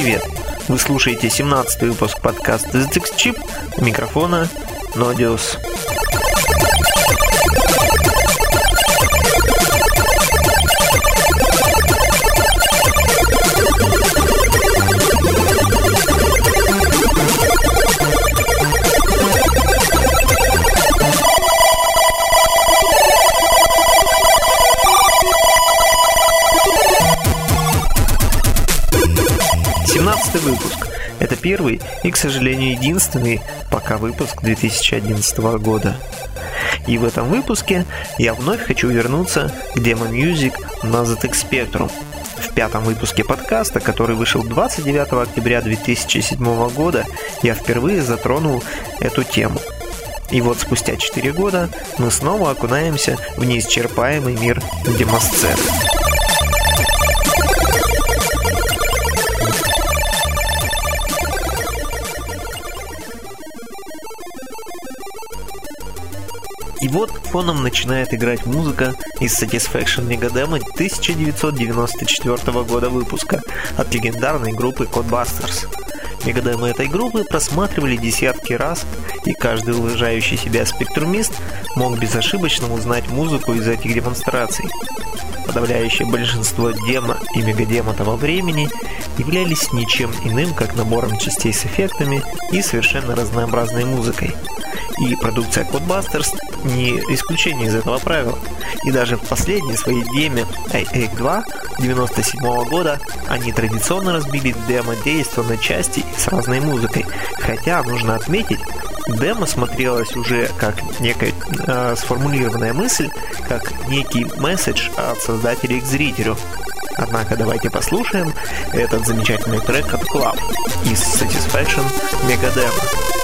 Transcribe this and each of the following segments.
привет! Вы слушаете 17 выпуск подкаста ZX Chip у микрофона Nodius. Первый и, к сожалению, единственный пока выпуск 2011 года. И в этом выпуске я вновь хочу вернуться к Demo Music на ZX Spectrum. В пятом выпуске подкаста, который вышел 29 октября 2007 года, я впервые затронул эту тему. И вот спустя 4 года мы снова окунаемся в неисчерпаемый мир демосцены. И вот фоном начинает играть музыка из Satisfaction Megademo 1994 года выпуска от легендарной группы Codebusters. Мегадемо этой группы просматривали десятки раз, и каждый уважающий себя спектрумист мог безошибочно узнать музыку из этих демонстраций. Подавляющее большинство демо и мегадемо того времени являлись ничем иным, как набором частей с эффектами и совершенно разнообразной музыкой. И продукция Codebusters не исключение из этого правила. И даже в последней своей деме IA 2 97 года они традиционно разбили демо-действо на части с разной музыкой. Хотя, нужно отметить, демо смотрелось уже как некая э, сформулированная мысль, как некий месседж от создателей к зрителю. Однако давайте послушаем этот замечательный трек от Club из Satisfaction Megademo.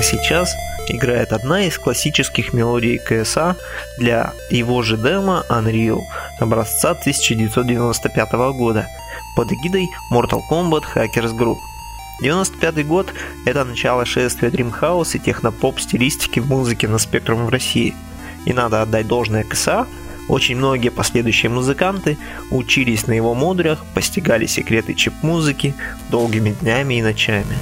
А сейчас играет одна из классических мелодий КСА для его же демо Unreal образца 1995 года под эгидой Mortal Kombat Hackers Group. 95 год – это начало шествия Dreamhouse и технопоп стилистики в музыке на спектрум в России. И надо отдать должное КСА, очень многие последующие музыканты учились на его модулях, постигали секреты чип-музыки долгими днями и ночами.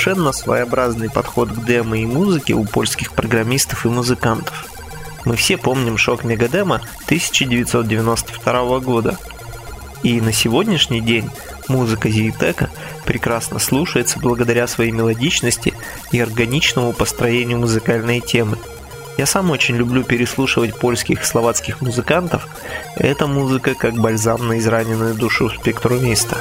Совершенно своеобразный подход к демо и музыке у польских программистов и музыкантов. Мы все помним шок Мегадема 1992 года. И на сегодняшний день музыка Зиитека прекрасно слушается благодаря своей мелодичности и органичному построению музыкальной темы. Я сам очень люблю переслушивать польских и словацких музыкантов. Эта музыка как бальзам на израненную душу спектрумиста.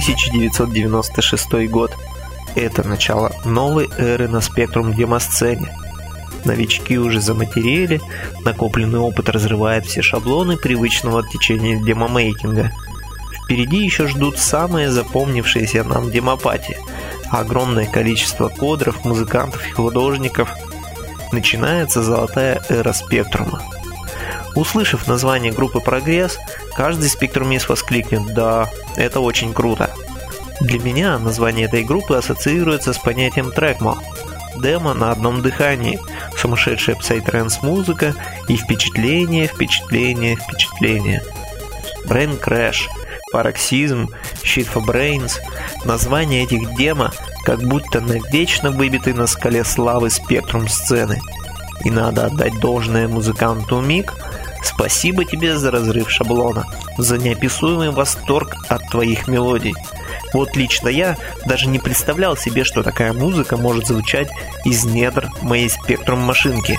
1996 год. Это начало новой эры на спектрум демосцене. Новички уже заматерели, накопленный опыт разрывает все шаблоны привычного течения демомейкинга. Впереди еще ждут самые запомнившиеся нам демопати, огромное количество кодеров, музыкантов и художников. Начинается золотая эра спектрума. Услышав название группы «Прогресс», каждый спектрумист воскликнет «Да, это очень круто». Для меня название этой группы ассоциируется с понятием трекмо – демо на одном дыхании, сумасшедшая псайтранс музыка и впечатление, впечатление, впечатление. Brain Crash, Пароксизм, Shit for Brains – названия этих демо как будто навечно выбиты на скале славы спектрум сцены. И надо отдать должное музыканту Мик – Спасибо тебе за разрыв шаблона, за неописуемый восторг от твоих мелодий. Вот лично я даже не представлял себе, что такая музыка может звучать из недр моей спектрум машинки.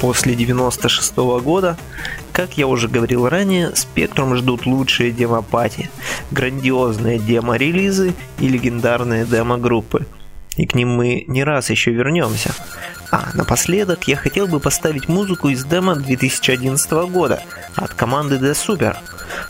после 96 -го года, как я уже говорил ранее, Spectrum ждут лучшие демопати, грандиозные демо-релизы и легендарные демо-группы. И к ним мы не раз еще вернемся. А напоследок я хотел бы поставить музыку из демо 2011 года от команды The Super.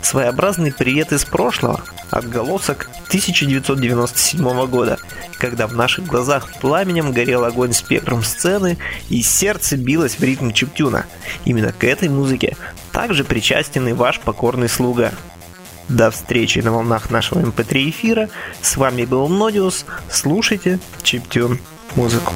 Своеобразный привет из прошлого, отголосок 1997 года, когда в наших глазах пламенем горел огонь спектром сцены и сердце билось в ритм чиптюна. Именно к этой музыке также причастен и ваш покорный слуга. До встречи на волнах нашего MP3 эм эфира. С вами был Нодиус. Слушайте чиптюн музыку.